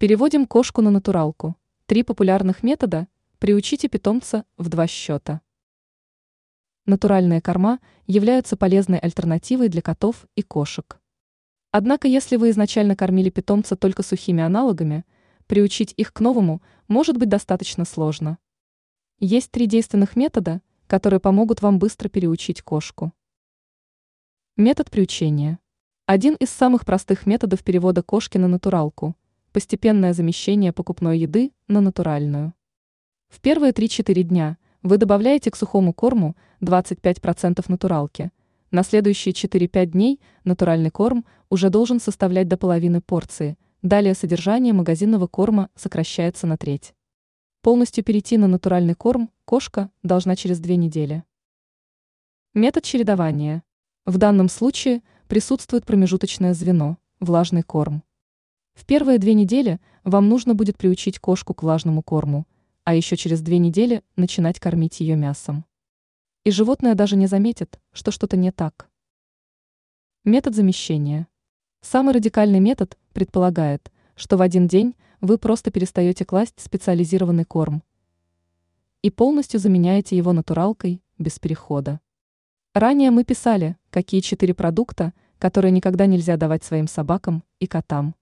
Переводим кошку на натуралку. Три популярных метода. Приучите питомца в два счета. Натуральные корма являются полезной альтернативой для котов и кошек. Однако, если вы изначально кормили питомца только сухими аналогами, приучить их к новому может быть достаточно сложно. Есть три действенных метода, которые помогут вам быстро переучить кошку. Метод приучения. Один из самых простых методов перевода кошки на натуралку – постепенное замещение покупной еды на натуральную. В первые 3-4 дня вы добавляете к сухому корму 25% натуралки. На следующие 4-5 дней натуральный корм уже должен составлять до половины порции. Далее содержание магазинного корма сокращается на треть. Полностью перейти на натуральный корм кошка должна через 2 недели. Метод чередования. В данном случае присутствует промежуточное звено – влажный корм. В первые две недели вам нужно будет приучить кошку к влажному корму, а еще через две недели начинать кормить ее мясом. И животное даже не заметит, что что-то не так. Метод замещения. Самый радикальный метод предполагает, что в один день вы просто перестаете класть специализированный корм и полностью заменяете его натуралкой без перехода. Ранее мы писали, какие четыре продукта, которые никогда нельзя давать своим собакам и котам.